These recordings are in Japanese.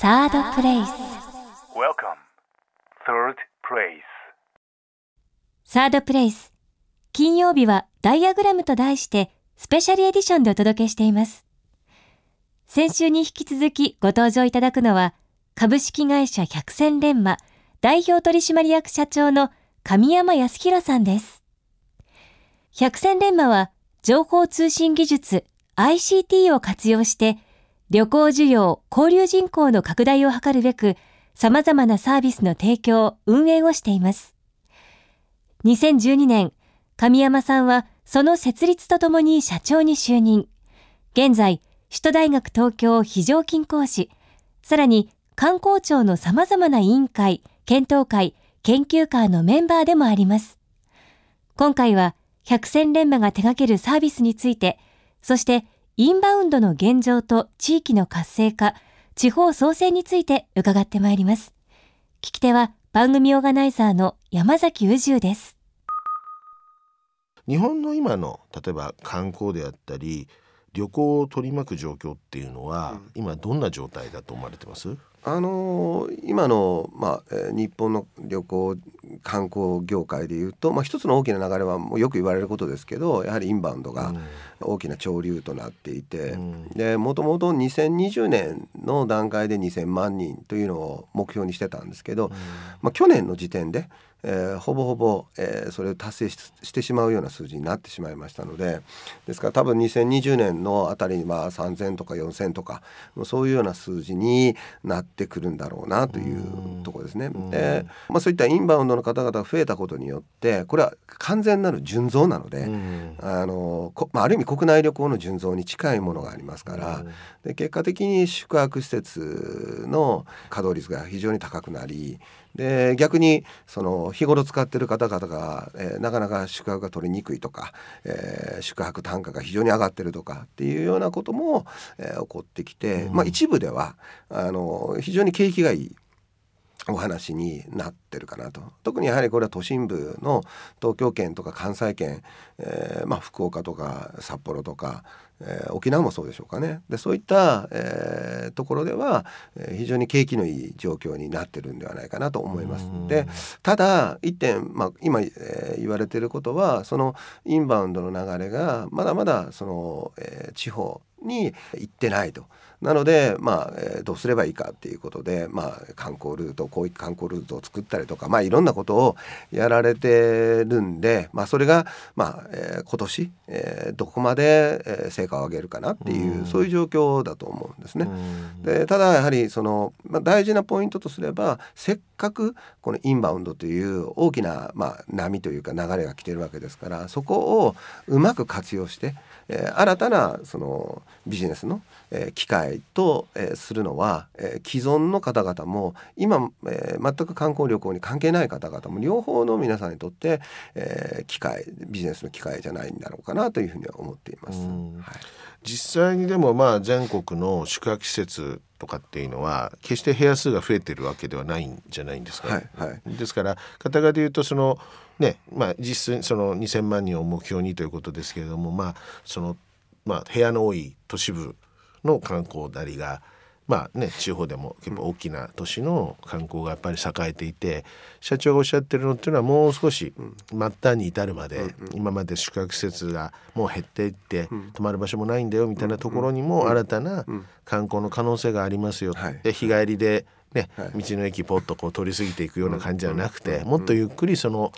サードプレイス Welcome. Third place. サードプレイス金曜日はダイアグラムと題してスペシャルエディションでお届けしています先週に引き続きご登場いただくのは株式会社百戦錬磨代表取締役社長の神山康弘さんです百戦錬磨は情報通信技術 ICT を活用して旅行需要、交流人口の拡大を図るべく様々なサービスの提供、運営をしています。2012年、神山さんはその設立とともに社長に就任。現在、首都大学東京非常勤講師、さらに観光庁の様々な委員会、検討会、研究会のメンバーでもあります。今回は百戦錬磨が手掛けるサービスについて、そしてインバウンドの現状と地域の活性化、地方創生について伺ってまいります。聞き手は番組オーガナイザーの山崎宇宙です。日本の今の例えば観光であったり旅行を取り巻く状況っていうのは、今どんな状態だと思われてます？あのー今の、まあえー日本の旅行観光業界でいうと、まあ、一つの大きな流れはもうよく言われることですけどやはりインバウンドが大きな潮流となっていて、うん。でもともと2020年の段階で2,000万人というのを目標にしてたんですけど、まあ、去年の時点で、えーほぼほぼ、えーそれを達成ししてしまうような数字になってしまいましたのでですから多分2020年のあたりにまあ3,000とか4,000とかそういうような数字になってくるんだろうなというところですね。で、まあ、そういったインバウンドの方々が増えたことによってこれは完全なる純増なので、うんあのこまあ、ある意味国内旅行の純増に近いものがありますから、で結果的に宿泊施設の稼働率が非常に高くなりで逆にその日頃使ってる方々が、えーなかなか宿泊が取りにくいとか、えー宿泊単価が非常に上がってるとかっていうようなことも、えー起こってきて、まあ、一部ではあの非常に景気がいいお話になってるかなと特にやはりこれは都心部の東京圏とか関西圏、えーまあ、福岡とか札幌とか、えー沖縄もそうでしょうかねでそういった、えーところでは、えー非常に景気のいい状況になってるんではないかなと思います。でただ一点、まあ、今、えー言われていることはそのインバウンドの流れがまだまだその、えー地方に行ってないと。なので、まあえーどうすればいいかっていうことで、まあ、観光ルートこういう観光ルートを作ったりとか、まあ、いろんなことをやられてるんで、まあ、それが、まあえー今年、えーどこまで、えー成果を上げるかなっていう、そういう状況だと思うんですね。でただやはりその、まあ、大事なポイントとすればせっかくこのインバウンドという大きな、まあ、波というか流れが来てるわけですからそこをうまく活用して、えー新たなそのビジネスの、えー機会と、えーするのは、えー既存の方々も今、えー全く観光旅行に関係ない方々も両方の皆さんにとって、えー機会ビジネスの機会じゃないんだろうかなというふうには思っています。はい。実際にでもまあ全国の宿泊施設とかっていうのは決して部屋数が増えてるわけではないんじゃないんですか、はいはい。ですから片側で言うとそのねまあ実質その2,000万人を目標にということですけれどもまあそのまあ部屋の多い都市部の観光なりがまあね地方でも結構大きな都市の観光がやっぱり栄えていて社長がおっしゃってるのっていうのはもう少し末端に至るまで今まで宿泊施設がもう減っていって泊まる場所もないんだよみたいなところにも新たな観光の可能性がありますよはい。で日帰りでねはい。道の駅ポッとこう通り過ぎていくような感じじゃなくてもっとゆっくりその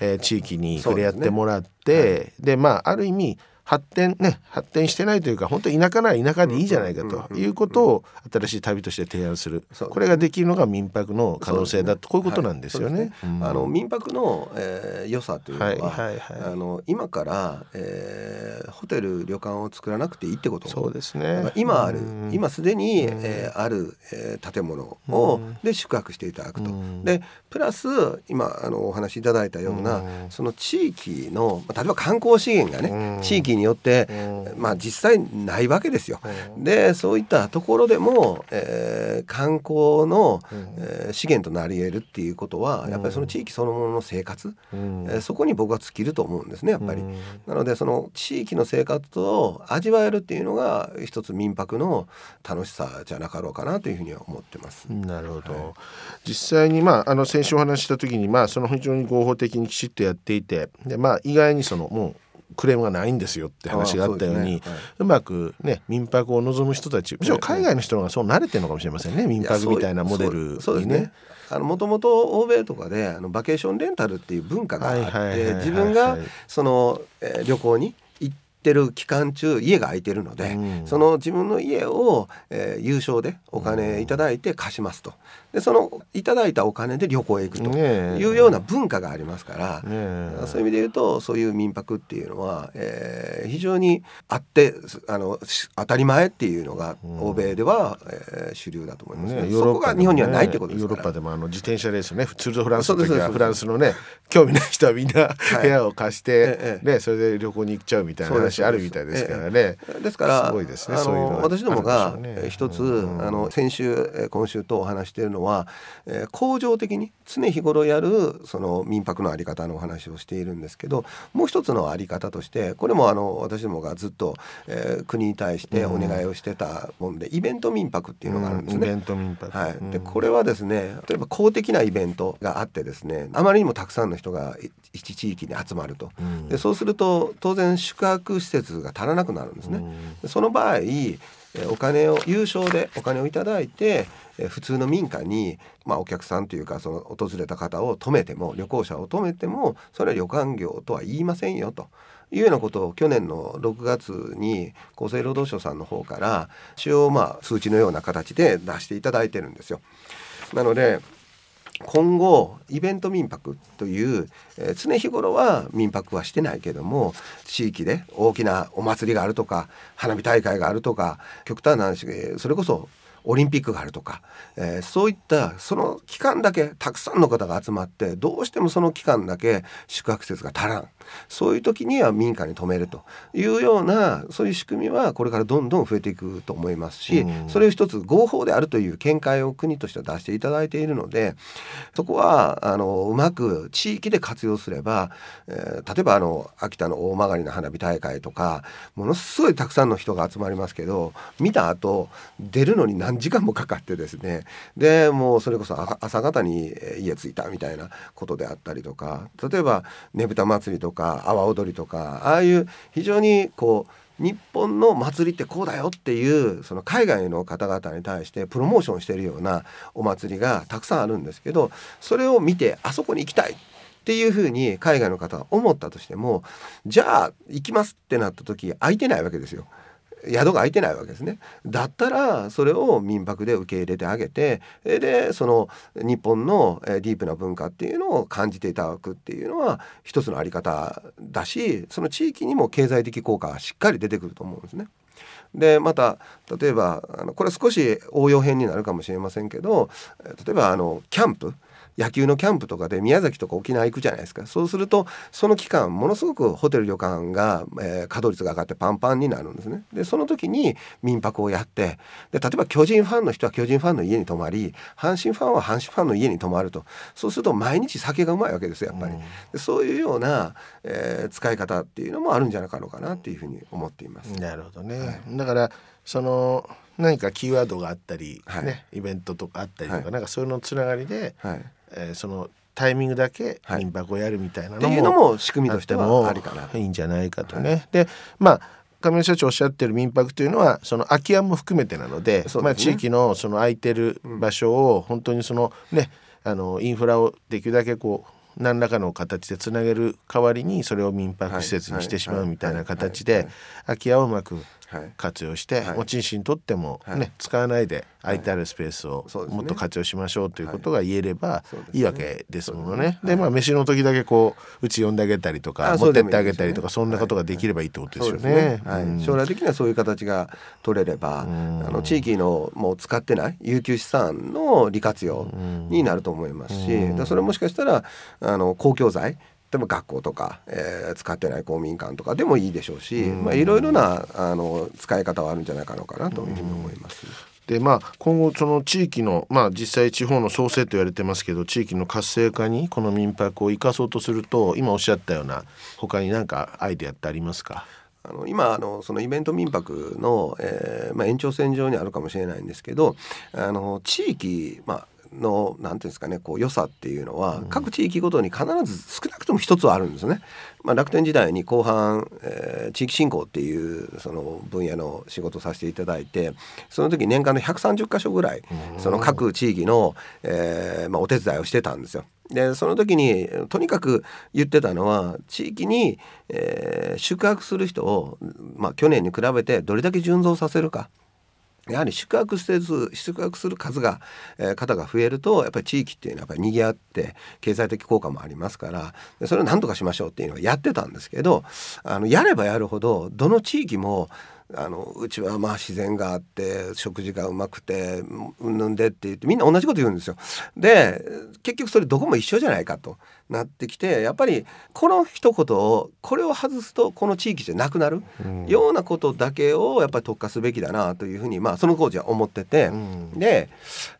えー地域に触れ合ってもらってで,、まあある意味発展ね発展してないというか本当田舎なら田舎でいいじゃないかということを新しい旅として提案する。これができるのが民泊の可能性だとこういうことなんですよね。はい。そうですあの民泊の、えー良さというのは、はいはいはい。あの今から、えーホテル旅館を作らなくていいってこと。そうですね。今ある。うん。今すでに、えーある、えー建物をで宿泊していただくと。うん。でプラス今あのお話しいただいたような、その地域のまあ例えば観光資源がね、うん。地域によって、うん。まあ実際ないわけですよ。でそういったところでも、えー観光の、えー資源となり得るっていうことはやっぱりその地域そのものの生活、うん。えーそこに僕は尽きると思うんですねやっぱり。うん。なのでその地域の生活を味わえるっていうのが一つ民泊の楽しさじゃなかろうかなというふうには思ってます。なるほど、実際にまああの先週お話しした時にまあその非常に合法的にきちっとやっていてでまあ意外にそのもうクレームがないんですよって話があったようにうまくね民泊を望む人たちむしろ海外の人の方がそう慣れてるのかもしれませんね民泊みたいなモデルそうそうですにね。ね。あのもともと欧米とかであのバケーションレンタルっていう文化があって自分がその、えー旅行に行ってる期間中家が空いてるので、うん。その自分の家を、えー有償でお金いただいて貸しますとでそのいただいたお金で旅行へ行くというような文化がありますから、ねえ。そういう意味で言うとそういう民泊っていうのは、えー非常にあってあのし当たり前っていうのが欧米では、えー主流だと思いますね。ね、そこが日本にはないってことですヨー。ロッパでもあの自転車レースねツール・ド・フランスの時はフランスのね興味ない人はみんなはい。部屋を貸して、ええね、それで旅行に行っちゃうみたいな話あるみたいですからね。ですからすごいですねあそういうのはの私どもが一つ、うん。あの先週えー今週とお話しているのは、えー恒常的に常日頃やるその民泊のあり方のお話をしているんですけどもう一つのあり方としてこれもあの私どもがずっと、えー国に対してお願いをしてたもんで、イベント民泊っていうのがあるんですね。イベント民泊。はい、でうんこれはですね例えば公的なイベントがあってですねあまりにもたくさんの人がい一地域に集まると、うんでそうすると当然宿泊施設が足らなくなるんですね。でその場合えーお金を有償でお金をいただいて普通の民家に、まあ、お客さんというかその訪れた方を止めても旅行者を止めてもそれは旅館業とは言いませんよと。いうようなことを去年の6月に厚生労働省さんの方から一応まあ数値のような形で出していただいてるんですよ。なので今後イベント民泊という、えー常日頃は民泊はしてないけども地域で大きなお祭りがあるとか花火大会があるとか極端な話それこそオリンピックがあるとか、えーそういったその期間だけたくさんの方が集まってどうしてもその期間だけ宿泊施設が足らん。そういう時には民家に泊めるというようなそういう仕組みはこれからどんどん増えていくと思いますし、うん。それを一つ合法であるという見解を国としては出していただいているのでそこはあのうまく地域で活用すれば、えー例えばあの秋田の大曲の花火大会とかものすごいたくさんの人が集まりますけど見た後出るのに何時間もかかってですねでもうそれこそ朝方に家着いたみたいなことであったりとか例えばねぶた祭りとか阿波踊りとかああいう非常にこう日本の祭りってこうだよっていうその海外の方々に対してプロモーションしてるようなお祭りがたくさんあるんですけどそれを見てあそこに行きたいっていうふうに海外の方が思ったとしてもじゃあ行きますってなった時空いてないわけですよ。宿が空いてないわけですねだったらそれを民泊で受け入れてあげてえでその日本のえディープな文化っていうのを感じていただくっていうのは一つのあり方だしその地域にも経済的効果がしっかり出てくると思うんですね。でまた例えばあのこれ少し応用編になるかもしれませんけどえ例えばあのキャンプ野球のキャンプとかで宮崎とか沖縄行くじゃないですか。そうするとその期間ものすごくホテル旅館が、えー稼働率が上がってパンパンになるんですね。でその時に民泊をやってで例えば巨人ファンの人は巨人ファンの家に泊まり阪神ファンは阪神ファンの家に泊まると。そうすると毎日酒がうまいわけですよやっぱり、でそういうような、えー使い方っていうのもあるんじゃなかろうかなっていうふうに思っています。なるほどね、だからその何かキーワードがあったり、はい。ね、イベントとかあったりとか、はい。なんかそういうのつながりで、はい。えーそのタイミングだけはい。民泊をやるみたいなのも,、も仕組みあとしても。いいんじゃないかとね。でまあ亀井社長おっしゃってる民泊というのはその空き家も含めてなのでね。まあ、地域のその空いてる場所を本当にそのねあのインフラをできるだけこう何らかの形でつなげる代わりにそれを民泊施設にしてしまうみたいな形で空き家をうまくはい活用してはい。持ち主にとってもね、はい。使わないで空いてあるスペースをもっと活用しましょうということが言えればい。いわけですものね。でまあ飯の時だけこううち呼んであげたりとかあ持ってってあげたりとかそんなことができればいいってことですよね。将来的にはそういう形が取れれば、ん。あの地域のもう使ってない有給資産の利活用になると思いますし、それもしかしたらあの公共財でも学校とか、えー、使ってない公民館とかでもいいでしょうし、まあ、いろいろなあの使い方はあるんじゃないかのかなというふうに思います。でまあ、今後その地域の、まあ、実際地方の創生と言われてますけど地域の活性化にこの民泊を生かそうとすると今おっしゃったような他に何かアイデアってありますか？あの今あのそのイベント民泊の、えーまあ、延長線上にあるかもしれないんですけどあの地域、まあ、のなんていうんですかねこう良さっていうのは、各地域ごとに必ず少なくとも一つはあるんですね。まあ、楽天時代に後半、えー、地域振興っていうその分野の仕事をさせていただいてその時年間の130箇所ぐらいその各地域の、えーまあ、お手伝いをしてたんですよ。でその時にとにかく言ってたのは地域に、えー、宿泊する人を、まあ、去年に比べてどれだけ純増させるか。やはり宿泊施設宿泊する数が、えー、方が増えるとやっぱり地域っていうのはやっぱり賑わって経済的効果もありますからそれを何とかしましょうっていうのはやってたんですけどあのやればやるほどどの地域もあのうちはまあ自然があって食事がうまくてうんぬんでって言ってみんな同じこと言うんですよ。で結局それどこも一緒じゃないかとなってきてやっぱりこの一言をこれを外すとこの地域じゃなくなるようなことだけをやっぱり特化すべきだなというふうにまあその当時は思ってて、うん、で、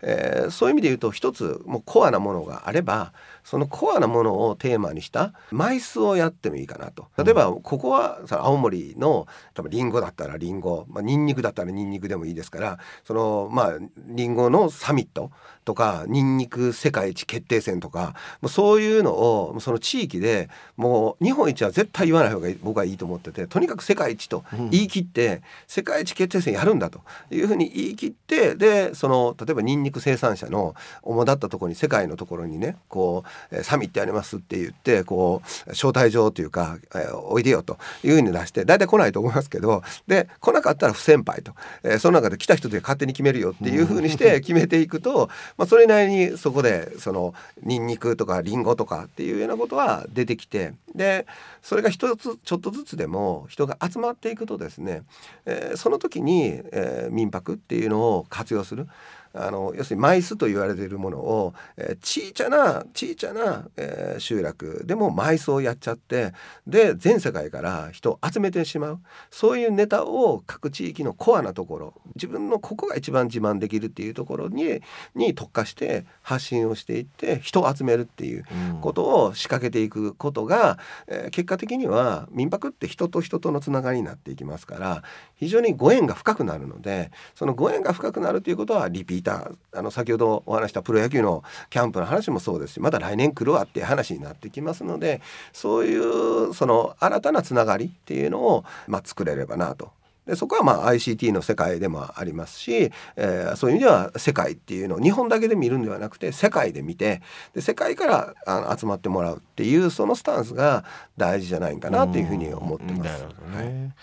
えー、そういう意味で言うと一つもうコアなものがあればそのコアなものをテーマにした枚数をやってもいいかなと。例えばここは青森の例えばリンゴだったらリンゴ、まあ、ニンニクだったらニンニクでもいいですからそのまあリンゴのサミットとかニンニク世界一決定戦とかもうそういうのをその地域でもう日本一は絶対言わない方が僕はいいと思っててとにかく世界一と言い切って、世界一決定戦やるんだと。いうふうに言い切ってでその例えばニンニク生産者の主だったところに世界のところにねこうサミットやりますって言ってこう招待状というか、えー、おいでよというふうに出して大体来ないと思いますけどで来なかったら不先輩と、えー、その中で来た人で勝手に決めるよっていうふうにして決めていくと、まあ、それなりにそこでそのニンニクとかリンゴとかっていうようなことは出てきてでそれが一つちょっとずつでも人が集まっていくとですね、えー、その時に、えー、民泊っていうのを活用する。あの要するに枚数と言われているものを、えー、小さな小さな、えー、集落でも枚数をやっちゃってで全世界から人を集めてしまう。そういうネタを各地域のコアなところ自分のここが一番自慢できるっていうところにに特化して発信をしていって人を集めるっていうことを仕掛けていくことが、うん、えー、結果的には民泊って人と人とのつながりになっていきますから非常にご縁が深くなるのでそのご縁が深くなるということはリピーターあの先ほどお話したプロ野球のキャンプの話もそうですしまた来年来るわっていう話になってきますのでそういうその新たなつながりっていうのを、まあ、作れればなとでそこはまあ ICT の世界でもありますし、えー、そういう意味では世界っていうのを日本だけで見るんではなくて世界で見てで世界からあの集まってもらうっていうそのスタンスが大事じゃないかなというふうに思ってます。ね、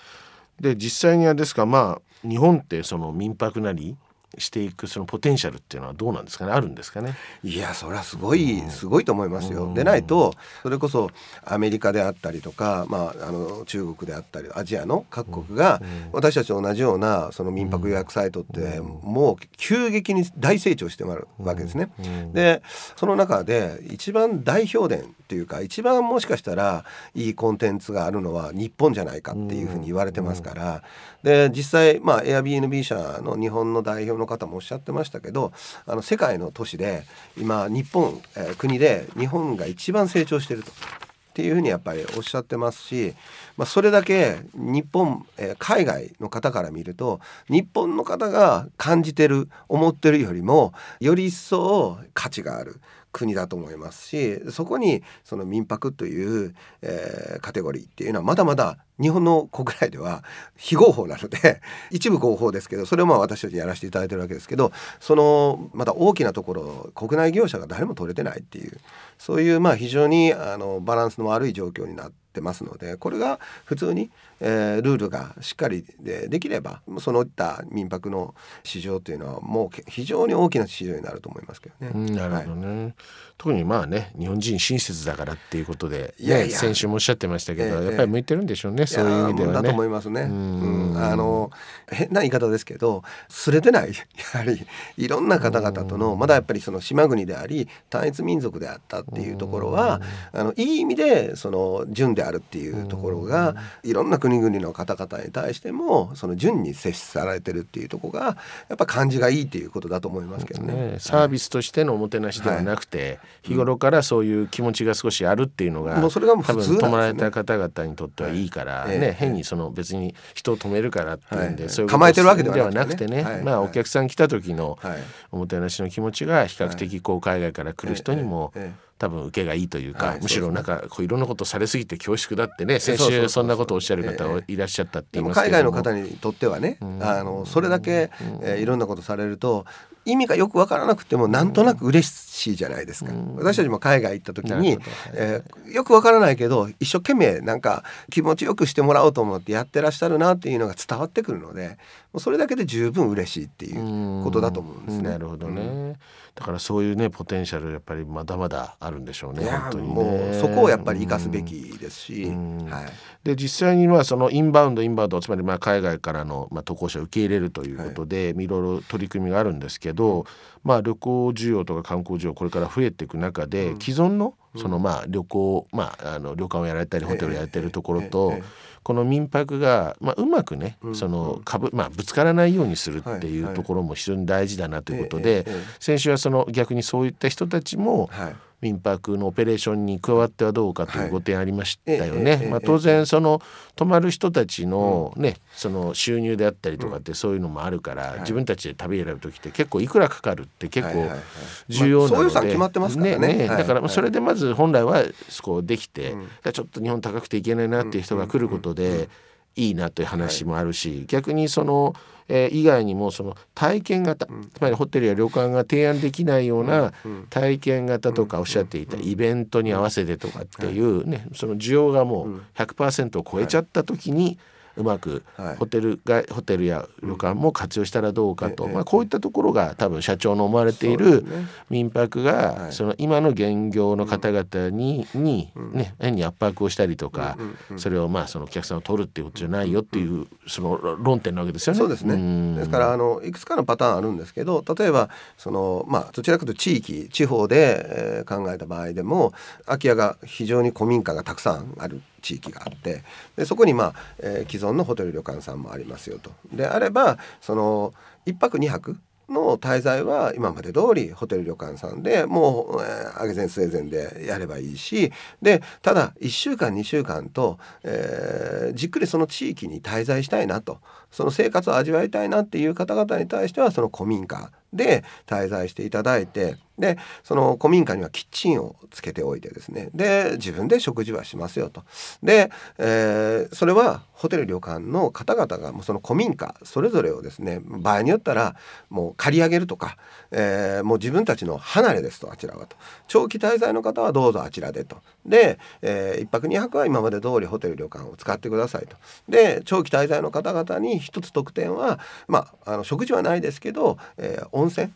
で実際にはですかまあ日本ってその民泊なりしていくそのポテンシャルっていうのはどうなんですかね？あるんですかね？いやそれはすごい、すごいと思いますよ。でないとそれこそアメリカであったりとか、まあ、あの中国であったりアジアの各国が私たちと同じようなその民泊予約サイトってもう急激に大成長してまるわけですね。でその中で一番代表伝っていうか一番もしかしたらいいコンテンツがあるのは日本じゃないかっていうふうに言われてますからで実際まあ Airbnb 社の日本の代表のの方もおっしゃってましたけどあの世界の都市で今日本、えー、国で日本が一番成長してると。っていうふうにやっぱりおっしゃってますし、まあ、それだけ日本、えー、海外の方から見ると日本の方が感じてる思ってるよりもより一層価値がある国だと思いますしそこにその民泊という、えー、カテゴリーっていうのはまだまだ日本の国内では非合法なので 一部合法ですけどそれをまあ私たちにやらせていただいてるわけですけどそのまだ大きなところ国内業者が誰も取れてないっていうそういうまあ非常にあのバランスの悪い状況になってますのでこれが普通にえールールがしっかりでできればそのいった民泊の市場というのはもうけ非常に大きな市場になると思いますけどね。うんなるほどね、特にまあね日本人親切だからっていうことで、ね、いやいや。先週もおっしゃってましたけど、ええやっぱり向いてるんでしょうね、そういう意味ではやだと思ね。いますね。ううん。ん、あの変な言い方ですけど、すれてないやはりいろんな方々とのまだやっぱりその島国であり単一民族であったっていうところは、あのいい意味でその純であるっていうところがいろんな国々の方々に対してもその純に接されてるっていうところがやっぱ感じがいいっていうことだと思いますけどね。ね、サービスとしてのおもてなしではなくて、日頃からそういう気持ちが少しあるっていうのが、もうそれがもう多普通なんですね。分泊まられた方々にとってはいいから、ね、はい。ええ。変にその別に人を止めるからっていうんで、はい。そういう構えてるわけではでなくてね。はい。まあはい。お客さん来た時のはい。おもてなしの気持ちが比較的こう海外から来る人にもええ。ええ多分受けがいいというか、はいむしろなんかこういろんなことされすぎて恐縮だってね先週そんなことをおっしゃる方えいらっしゃったって言い海ども。外の方にとってはね、あのそれだけ、えーいろんなことされると意味がよくわからなくてもなんとなく嬉しいじゃないですか、私たちも海外行った時にえーよくわからないけど一生懸命なんか気持ちよくしてもらおうと思ってやってらっしゃるなっていうのが伝わってくるのでそれだけで十分嬉しいっていうことだと思うんですね。なるほどね、だからそういうねポテンシャルやっぱりまだまだあるんでしょうね本当にね。もうそこをやっぱり生かすべきですし、うん。はい、で実際にまあそのインバウンドインバウンドつまりまあ海外からのまあ渡航者を受け入れるということで、い、ろいろ取り組みがあるんですけど、まあ、旅行需要とか観光需要これから増えていく中で、既存のそのまあ旅行、まあ、あの旅館をやられたりホテルをやられてるところと、ええええこの民泊が、まあ、うまくね、その株、まあ、ぶつからないようにするっていはいうところも非常に大事だなということええで、ええええ。先週はその逆にそういった人たちも、はい民泊のオペレーションに加わってはどうかというご提案ありましたよね。えええまあ当然その泊まる人たちのね、その収入であったりとかってそういうのもあるから、自分たちで旅選ぶ時って結構いくらかかるって結構はいはい。はい重要なので、まあそういうさ決まってますからね。はい。だからまあそれでまず本来はこうできて、うん。ちょっと日本高くていけないなっていう人が来ることで。いいなという話もあるし、逆にその、えー以外にもその体験型、つまりホテルや旅館が提案できないような体験型とかおっしゃっていたイベントに合わせてとかっていうね、その需要がもう100%を超えちゃった時にうまくはい。ホテルがホテルや旅館も活用したらどうかと、ええまあ、こういったところが多分社長の思われている民泊はい。がその今の現業の方々ににね変に圧迫をしたりとかそれをまあそのお客さんを取るっていうことじゃないよっていうその論点なわけですよね。そうですね。ん。ですからあのいくつかのパターンあるんですけど例えばそのまあどちらかというと地域地方で、えー考えた場合でも空き家が非常に古民家がたくさんある地域があってでそこにまあ、えー既存のホテル旅館さんもありますよと。であればその1泊2泊の滞在は今まで通りホテル旅館さんでもう、えー、上げ膳据え膳でやればいいしでただ1週間2週間と、えーじっくりその地域に滞在したいなとその生活を味わいたいなっていう方々に対してはその古民家で滞在していただいてでその古民家にはキッチンをつけておいてですね。で自分で食事はしますよと。で、えーそれはホテル旅館の方々がもうその古民家それぞれをですね場合によったらもう借り上げるとか、えーもう自分たちの離れですとあちらはと。長期滞在の方はどうぞあちらでと。で、え1泊2泊は今まで通りホテル旅館を使ってくださいと。で長期滞在の方々に一つ特典はまああの食事はないですけど、えー温泉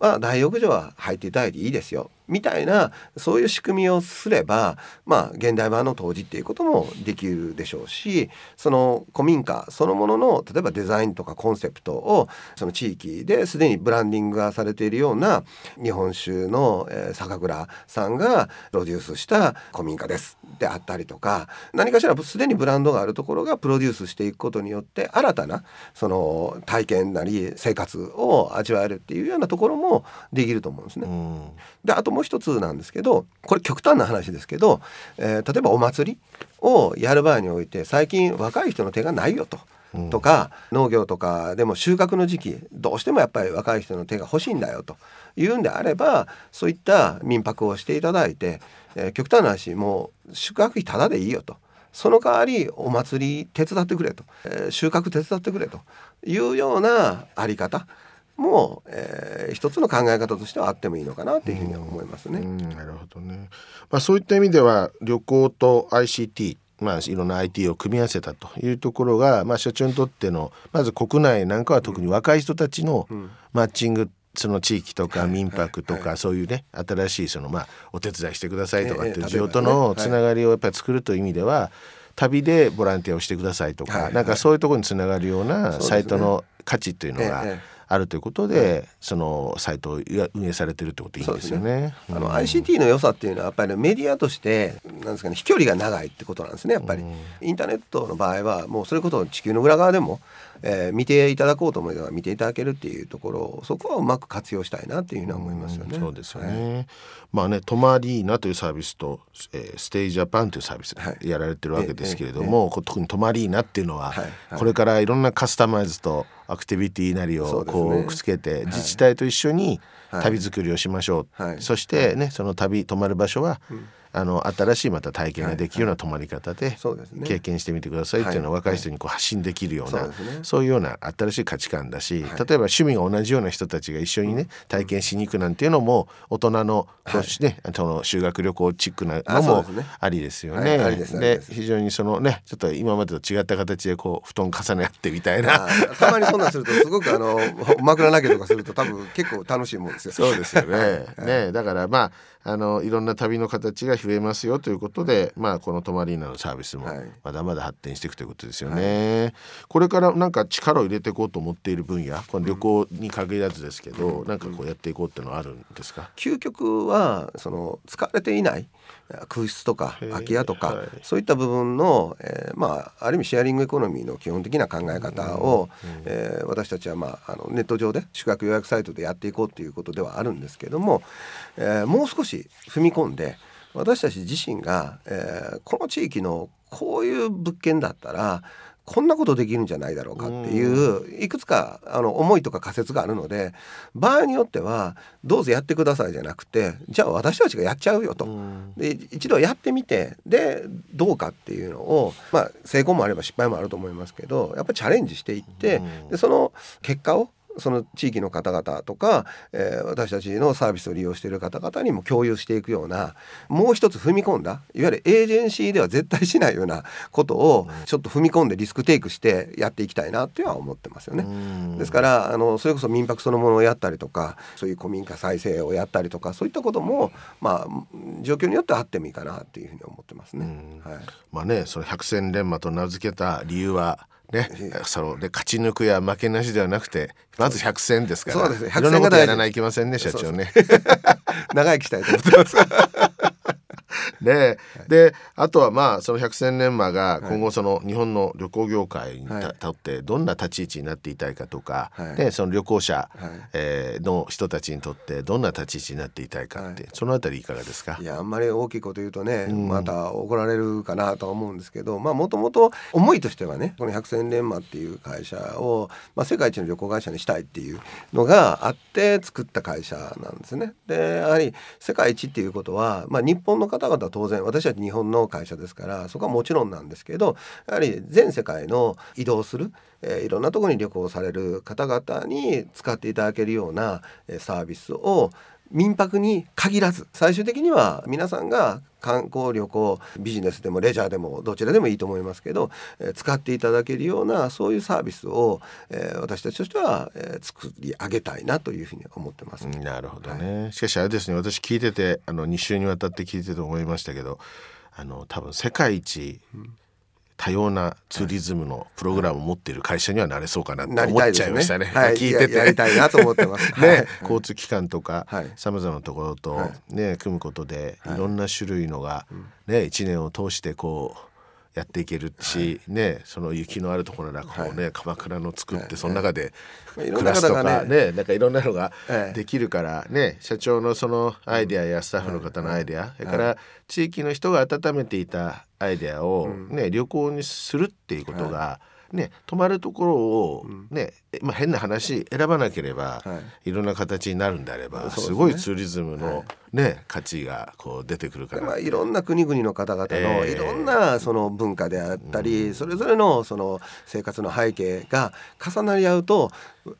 は大浴場は入っていただいていいですよ。みたいなそういう仕組みをすればまあ現代版の当時っていうこともできるでしょうしその古民家そのものの例えばデザインとかコンセプトをその地域ですでにブランディングがされているような日本酒の、えー酒蔵さんがプロデュースした古民家ですであったりとか何かしらすでにブランドがあるところがプロデュースしていくことによって新たなその体験なり生活を味わえるっていうようなところもできると思うんですね。うんであともう一つなんですけどこれ極端な話ですけど、えー例えばお祭りをやる場合において最近若い人の手がないよと。とか農業とかでも収穫の時期どうしてもやっぱり若い人の手が欲しいんだよと。いうんであればそういった民泊をしていただいて、えー極端な話もう宿泊費タダでいいよと。その代わりお祭り手伝ってくれと、えー収穫手伝ってくれというようなあり方も、えー一つの考え方としてはあってもいいのかなっていうふうには思いますね。うんなるほどね。まあそういった意味では旅行と ICT まあ、いろんな IT を組み合わせたというところが、まあ、社長にとってのまず国内なんかは特に若い人たちのマッチングその地域とか民泊とかそういうね新しいそのまあお手伝いしてくださいとかっていう需要とのつながりをやっぱり作るという意味では旅でボランティアをしてくださいとかなんかそういうところにつながるようなサイトの価値というのがあるということでそのサイトを運営されてるってことでいいんですよね。あの ICT の良さっていうのはやっぱりメディアとしてなんですかね飛距離が長いってことなんですねやっぱり。インターネットの場合はもうそれこそ地球の裏側でもえー、見ていただこうと思えば見ていただけるっていうところそこはうまく活用したいなっていうふうに思いますよね。そうですよね、はい、まあねトマリーナというサービスと、えー、 STAY JAPAN というサービスやられてるわけですけれども、はい、特にトマリーナっていうのは、はい、これからいろんなカスタマイズとアクティビティなりをこうくっつけて、自治体と一緒に旅作りをしましょう、そしてねその旅泊まる場所は、うんあの新しいまた体験ができるような泊まり方で経験してみてくださいっていうのは若い人にこう発信できるようなそういうような新しい価値観だし例えば趣味が同じような人たちが一緒にね体験しに行くなんていうのも大人のこうねその修学旅行チックなのもありですよね。で非常にそのねちょっと今までと違った形でこう布団重ね合ってみたいな。たまにそんなするとすごくあの 枕投げとかすると多分結構楽しいもんですよ。そうですよね。ねだからまああのいろんな旅の形が増えますよということで、まあ、この泊まりーナのサービスもまだまだ発展していくということですよね。はい、これからなんか力を入れていこうと思っている分野この旅行に限らずですけど、うん、なんかこうやっていこうっていうのはあるんですか？究極はその使われていない空室とか空き家とか、はい、そういった部分の、えー、まあある意味シェアリングエコノミーの基本的な考え方を、うん。うん、えー、私たちは、まあ、あのネット上で宿泊予約サイトでやっていこうということではあるんですけども、えー、もう少し踏み込んで私たち自身が、えー、この地域のこういう物件だったらこんなことできるんじゃないだろうかっていういくつかあの思いとか仮説があるので場合によってはどうぞやってくださいじゃなくてじゃあ私たちがやっちゃうよと。で一度やってみてでどうかっていうのをまあ成功もあれば失敗もあると思いますけどやっぱりチャレンジしていってでその結果をその地域の方々とか、えー、私たちのサービスを利用している方々にも共有していくようなもう一つ踏み込んだいわゆるエージェンシーでは絶対しないようなことをちょっと踏み込んでリスクテイクしてやっていきたいなっていうのは思ってますよね。ですからあのそれこそ民泊そのものをやったりとかそういう古民家再生をやったりとかそういったこともまあ状況によってはあってもいいかなっていうふうに思ってますね。はい、まあねその百戦錬磨と名付けた理由はね、そので勝ち抜くや負けなしではなくてまず百戦ですから。そうですね。百戦がやらないきませんね社長ね。長生きしたいと思ってますでであとはまあその百戦錬磨が今後その日本の旅行業界にとってどんな立ち位置になっていたいかとか、はい、でその旅行者、はい、えー、の人たちにとってどんな立ち位置になっていたいかって、はい、そのあたりいかがですか？いやあんまり大きいこと言うとね、うん、また怒られるかなとは思うんですけどまあもともと思いとしてはねこの百戦錬磨っていう会社を、まあ、世界一の旅行会社にしたいっていうのがあって作った会社なんですね。でやはり世界一っていうことは、まあ、日本の方々当然私は日本の会社ですからそこはもちろんなんですけどやはり全世界の移動する、えー、いろんなとこに旅行される方々に使っていただけるような、えサービスを民泊に限らず最終的には皆さんが観光旅行ビジネスでもレジャーでもどちらでもいいと思いますけど、えー、使っていただけるようなそういうサービスを、えー、私たちとしては、えー、作り上げたいなというふうに思ってます。なるほどね、はい、しかしあれですね私聞いててあの2週にわたって聞いてて思いましたけどあの多分世界一、うん多様なツーリズムのプログラムを持っている会社にはなれそうかなと思っちゃいましたね。ね。はい、聞いてて。やりたいなと思ってます。ね、はい、交通機関とかさまざまなところとね、組むことでい。ろんな種類のがね一年を通してこう。やっていけるし、はい、ねその雪のあるところらこうね、はい、鎌倉の作って、その中で暮らすとかねなんかいろんなのができるからね、社長のそのアイデアやスタッフの方のアイデア、それから地域の人が温めていたアイデアをね、旅行にするっていうことが、ね、泊まるところをね、うん、まあ、変な話選ばなければ、はい、いろんな形になるんであれば、ね、すごいツーリズムのね価値がこう出てくるから、まあ、いろんな国々の方々のええいろんなその文化であったり、それぞれのその生活の背景が重なり合うと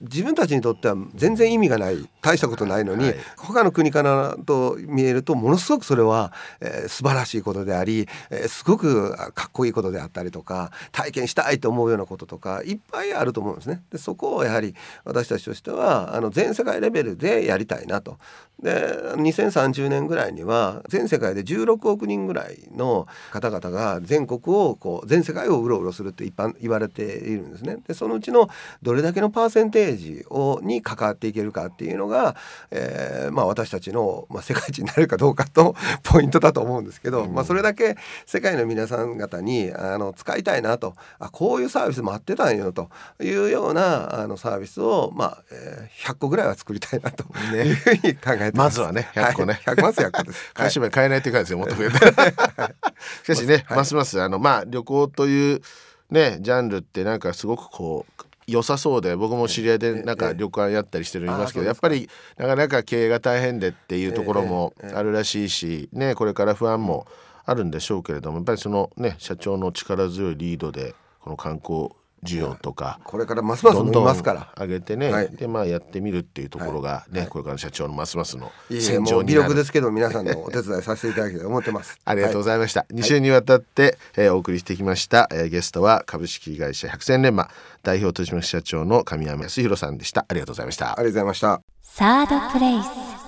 自分たちにとっては全然意味がない大したことないのに、はい他の国からと見えるとものすごくそれは、えー素晴らしいことであり、えーすごくかっこいいことであったりとか体験したいと思うようなこととかいっぱいあると思うんですね。でそこをやはり私たちとしてはあの全世界レベルでやりたいなと。で2030年ぐらいには全世界で16億人ぐらいの方々が全国をこう全世界をうろうろするって一般言われているんですね。でそのうちのどれだけのパーセンテージをに関わっていけるかっていうのが、えーまあ、私たちの、まあ、世界一になれるかどうかと ポイントだと思うんですけど、まあ、それだけ世界の皆さん方にあの使いたいなとあこういうサービスもあってたんよというようなあのサービスを、まあえー100個ぐらいは作りたいなとねいうふうに考えてます。まずはね100個ね。はい、100まず100個です。買 い占め買えないっていう感じですよもっと増えた しかしね、はい。ますますあのまあ旅行というねジャンルってなんかすごくこう良さそうで僕も知り合いでなんか旅館やったりしてるのいますけどあやっぱりなかなか経営が大変でっていうところもあるらしいしねこれから不安もあるんでしょうけれどもやっぱりそのね社長の力強いリードでこの観光需要とかこれからますます伸びどんどんますから。上げてね、はいでまあやってみるっていうところがね、はいこれからの社長のますますの戦場になる力ですけど皆さんのお手伝いさせていただきたいと思ってます。ありがとうごいざいました。2週にわたって、えーお送りしてきました、えーゲストは株式会社百戦錬磨代表取締役社長の神山康弘さんでした。ありがとうございましたあ。りがとうございました。サードプレイス